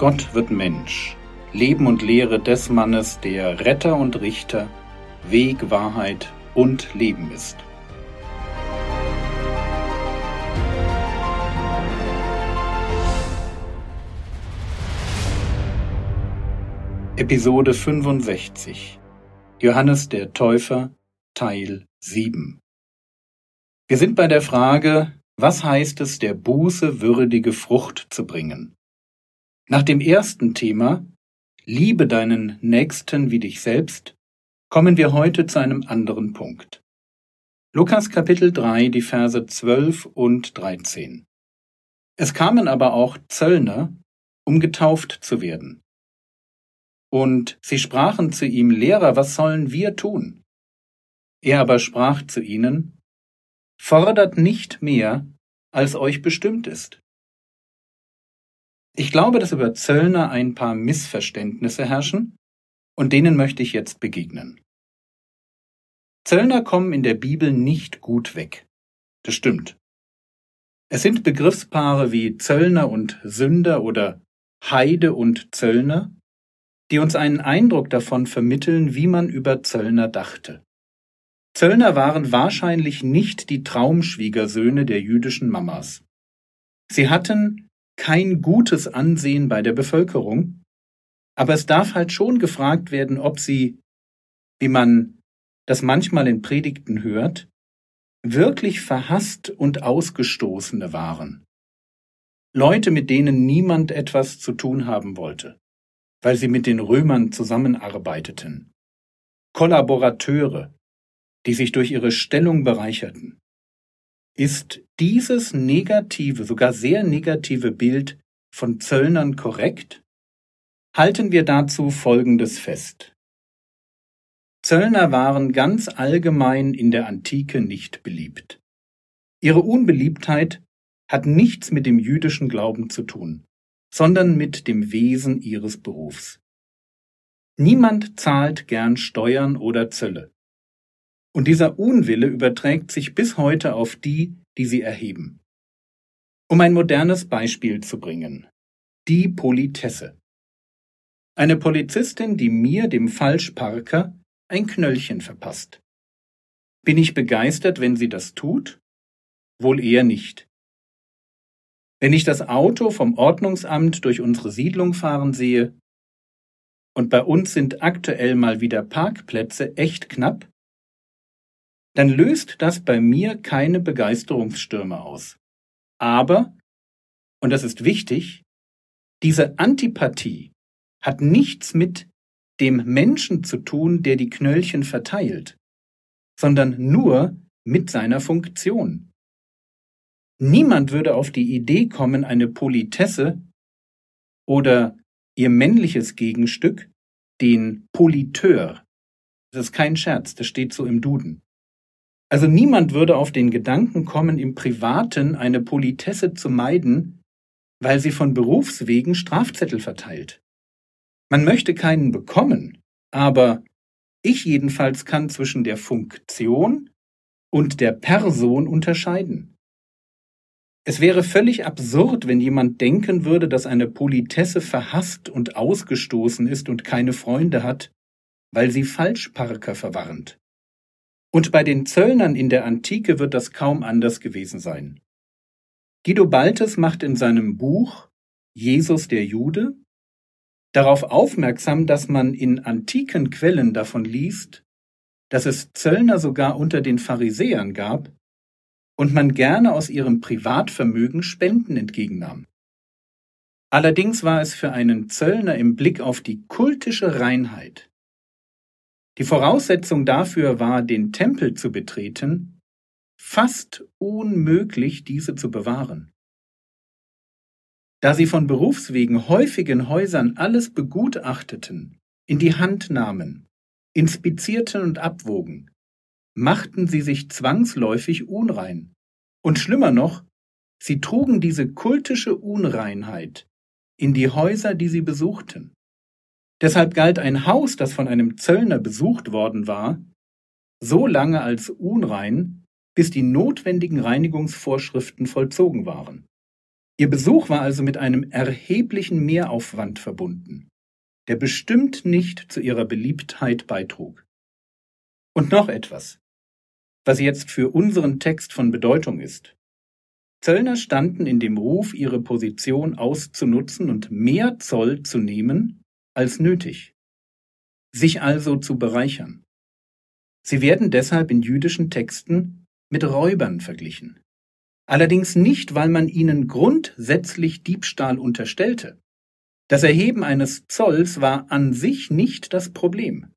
Gott wird Mensch. Leben und Lehre des Mannes, der Retter und Richter, Weg, Wahrheit und Leben ist. Episode 65 Johannes der Täufer Teil 7 Wir sind bei der Frage, was heißt es, der Buße würdige Frucht zu bringen? Nach dem ersten Thema Liebe deinen Nächsten wie dich selbst kommen wir heute zu einem anderen Punkt. Lukas Kapitel 3, die Verse 12 und 13. Es kamen aber auch Zöllner, um getauft zu werden. Und sie sprachen zu ihm, Lehrer, was sollen wir tun? Er aber sprach zu ihnen, Fordert nicht mehr, als euch bestimmt ist. Ich glaube, dass über Zöllner ein paar Missverständnisse herrschen, und denen möchte ich jetzt begegnen. Zöllner kommen in der Bibel nicht gut weg. Das stimmt. Es sind Begriffspaare wie Zöllner und Sünder oder Heide und Zöllner, die uns einen Eindruck davon vermitteln, wie man über Zöllner dachte. Zöllner waren wahrscheinlich nicht die Traumschwiegersöhne der jüdischen Mamas. Sie hatten kein gutes Ansehen bei der Bevölkerung, aber es darf halt schon gefragt werden, ob sie, wie man das manchmal in Predigten hört, wirklich verhasst und Ausgestoßene waren. Leute, mit denen niemand etwas zu tun haben wollte, weil sie mit den Römern zusammenarbeiteten. Kollaborateure, die sich durch ihre Stellung bereicherten. Ist dieses negative, sogar sehr negative Bild von Zöllnern korrekt? Halten wir dazu Folgendes fest. Zöllner waren ganz allgemein in der Antike nicht beliebt. Ihre Unbeliebtheit hat nichts mit dem jüdischen Glauben zu tun, sondern mit dem Wesen ihres Berufs. Niemand zahlt gern Steuern oder Zölle. Und dieser Unwille überträgt sich bis heute auf die, die sie erheben. Um ein modernes Beispiel zu bringen. Die Politesse. Eine Polizistin, die mir, dem Falschparker, ein Knöllchen verpasst. Bin ich begeistert, wenn sie das tut? Wohl eher nicht. Wenn ich das Auto vom Ordnungsamt durch unsere Siedlung fahren sehe, und bei uns sind aktuell mal wieder Parkplätze echt knapp, dann löst das bei mir keine Begeisterungsstürme aus. Aber, und das ist wichtig, diese Antipathie hat nichts mit dem Menschen zu tun, der die Knöllchen verteilt, sondern nur mit seiner Funktion. Niemand würde auf die Idee kommen, eine Politesse oder ihr männliches Gegenstück, den Politeur, das ist kein Scherz, das steht so im Duden, also niemand würde auf den Gedanken kommen, im Privaten eine Politesse zu meiden, weil sie von Berufswegen Strafzettel verteilt. Man möchte keinen bekommen, aber ich jedenfalls kann zwischen der Funktion und der Person unterscheiden. Es wäre völlig absurd, wenn jemand denken würde, dass eine Politesse verhasst und ausgestoßen ist und keine Freunde hat, weil sie Falschparker verwarnt. Und bei den Zöllnern in der Antike wird das kaum anders gewesen sein. Guido Baltes macht in seinem Buch Jesus der Jude darauf aufmerksam, dass man in antiken Quellen davon liest, dass es Zöllner sogar unter den Pharisäern gab und man gerne aus ihrem Privatvermögen Spenden entgegennahm. Allerdings war es für einen Zöllner im Blick auf die kultische Reinheit die Voraussetzung dafür war, den Tempel zu betreten, fast unmöglich, diese zu bewahren. Da sie von Berufswegen häufig in Häusern alles begutachteten, in die Hand nahmen, inspizierten und abwogen, machten sie sich zwangsläufig unrein. Und schlimmer noch, sie trugen diese kultische Unreinheit in die Häuser, die sie besuchten. Deshalb galt ein Haus, das von einem Zöllner besucht worden war, so lange als unrein, bis die notwendigen Reinigungsvorschriften vollzogen waren. Ihr Besuch war also mit einem erheblichen Mehraufwand verbunden, der bestimmt nicht zu ihrer Beliebtheit beitrug. Und noch etwas, was jetzt für unseren Text von Bedeutung ist. Zöllner standen in dem Ruf, ihre Position auszunutzen und mehr Zoll zu nehmen als nötig, sich also zu bereichern. Sie werden deshalb in jüdischen Texten mit Räubern verglichen allerdings nicht, weil man ihnen grundsätzlich Diebstahl unterstellte. Das Erheben eines Zolls war an sich nicht das Problem.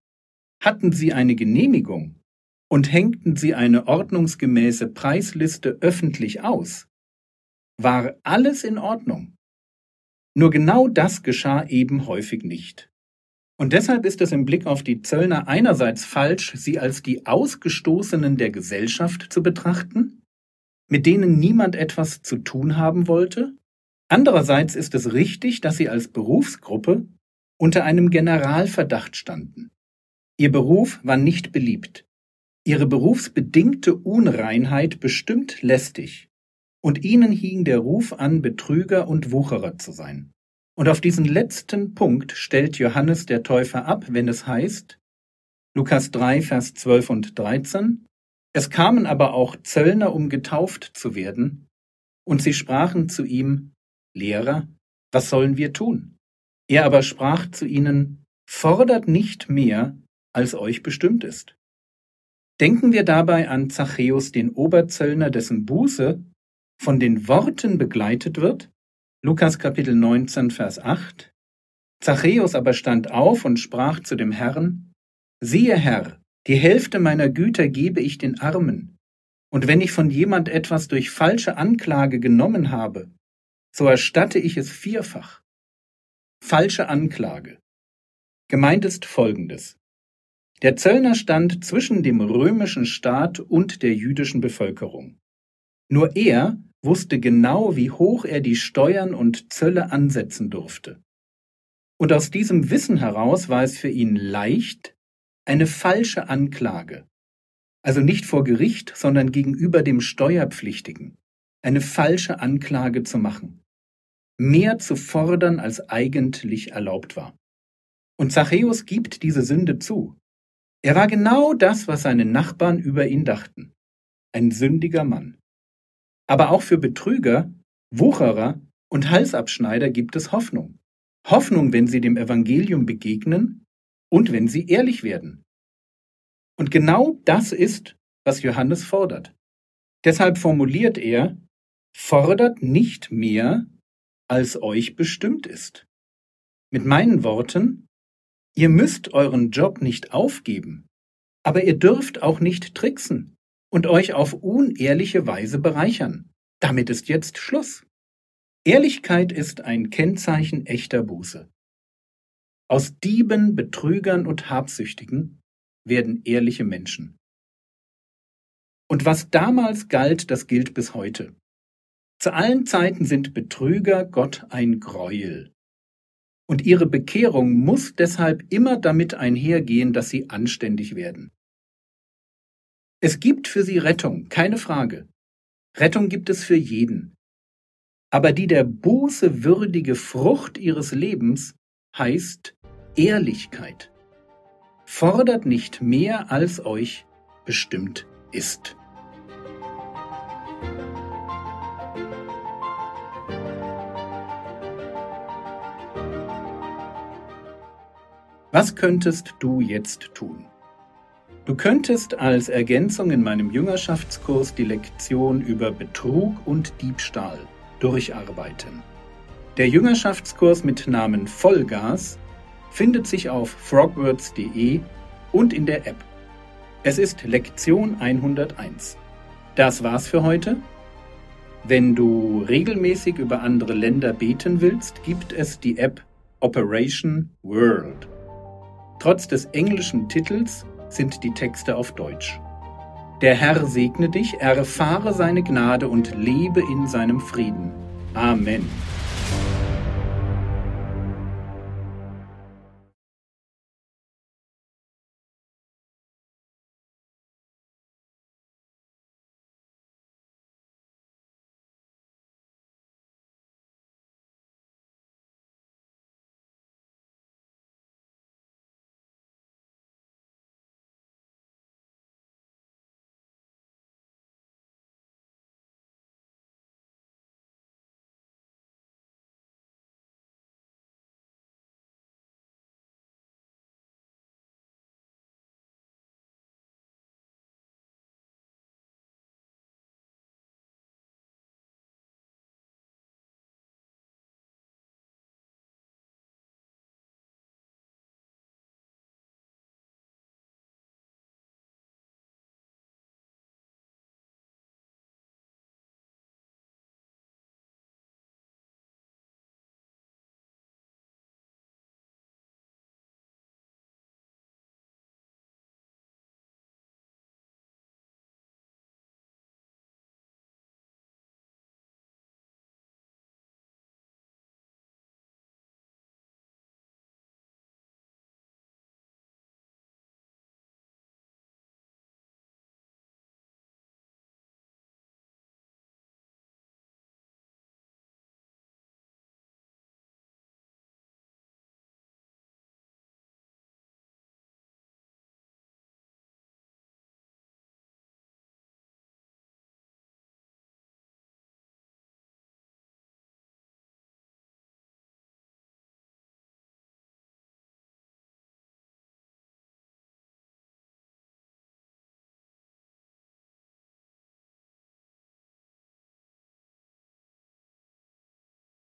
Hatten sie eine Genehmigung und hängten sie eine ordnungsgemäße Preisliste öffentlich aus, war alles in Ordnung. Nur genau das geschah eben häufig nicht. Und deshalb ist es im Blick auf die Zöllner einerseits falsch, sie als die Ausgestoßenen der Gesellschaft zu betrachten, mit denen niemand etwas zu tun haben wollte? Andererseits ist es richtig, dass sie als Berufsgruppe unter einem Generalverdacht standen. Ihr Beruf war nicht beliebt. Ihre berufsbedingte Unreinheit bestimmt lästig. Und ihnen hing der Ruf an, Betrüger und Wucherer zu sein. Und auf diesen letzten Punkt stellt Johannes der Täufer ab, wenn es heißt, Lukas 3, Vers 12 und 13, es kamen aber auch Zöllner, um getauft zu werden, und sie sprachen zu ihm, Lehrer, was sollen wir tun? Er aber sprach zu ihnen, fordert nicht mehr, als euch bestimmt ist. Denken wir dabei an Zachäus, den Oberzöllner, dessen Buße von den Worten begleitet wird, Lukas Kapitel 19, Vers 8. Zachäus aber stand auf und sprach zu dem Herrn, Siehe Herr, die Hälfte meiner Güter gebe ich den Armen. Und wenn ich von jemand etwas durch falsche Anklage genommen habe, so erstatte ich es vierfach. Falsche Anklage. Gemeint ist Folgendes. Der Zöllner stand zwischen dem römischen Staat und der jüdischen Bevölkerung. Nur er wusste genau, wie hoch er die Steuern und Zölle ansetzen durfte. Und aus diesem Wissen heraus war es für ihn leicht, eine falsche Anklage, also nicht vor Gericht, sondern gegenüber dem Steuerpflichtigen, eine falsche Anklage zu machen, mehr zu fordern, als eigentlich erlaubt war. Und Zachäus gibt diese Sünde zu. Er war genau das, was seine Nachbarn über ihn dachten. Ein sündiger Mann. Aber auch für Betrüger, Wucherer und Halsabschneider gibt es Hoffnung. Hoffnung, wenn sie dem Evangelium begegnen und wenn sie ehrlich werden. Und genau das ist, was Johannes fordert. Deshalb formuliert er, fordert nicht mehr, als euch bestimmt ist. Mit meinen Worten, ihr müsst euren Job nicht aufgeben, aber ihr dürft auch nicht tricksen und euch auf unehrliche Weise bereichern. Damit ist jetzt Schluss. Ehrlichkeit ist ein Kennzeichen echter Buße. Aus Dieben, Betrügern und Habsüchtigen werden ehrliche Menschen. Und was damals galt, das gilt bis heute. Zu allen Zeiten sind Betrüger Gott ein Greuel. Und ihre Bekehrung muss deshalb immer damit einhergehen, dass sie anständig werden. Es gibt für sie Rettung, keine Frage. Rettung gibt es für jeden. Aber die der Buße würdige Frucht ihres Lebens heißt Ehrlichkeit. Fordert nicht mehr, als euch bestimmt ist. Was könntest du jetzt tun? Du könntest als Ergänzung in meinem Jüngerschaftskurs die Lektion über Betrug und Diebstahl durcharbeiten. Der Jüngerschaftskurs mit Namen Vollgas findet sich auf frogwords.de und in der App. Es ist Lektion 101. Das war's für heute. Wenn du regelmäßig über andere Länder beten willst, gibt es die App Operation World. Trotz des englischen Titels sind die Texte auf Deutsch. Der Herr segne dich, erfahre seine Gnade und lebe in seinem Frieden. Amen.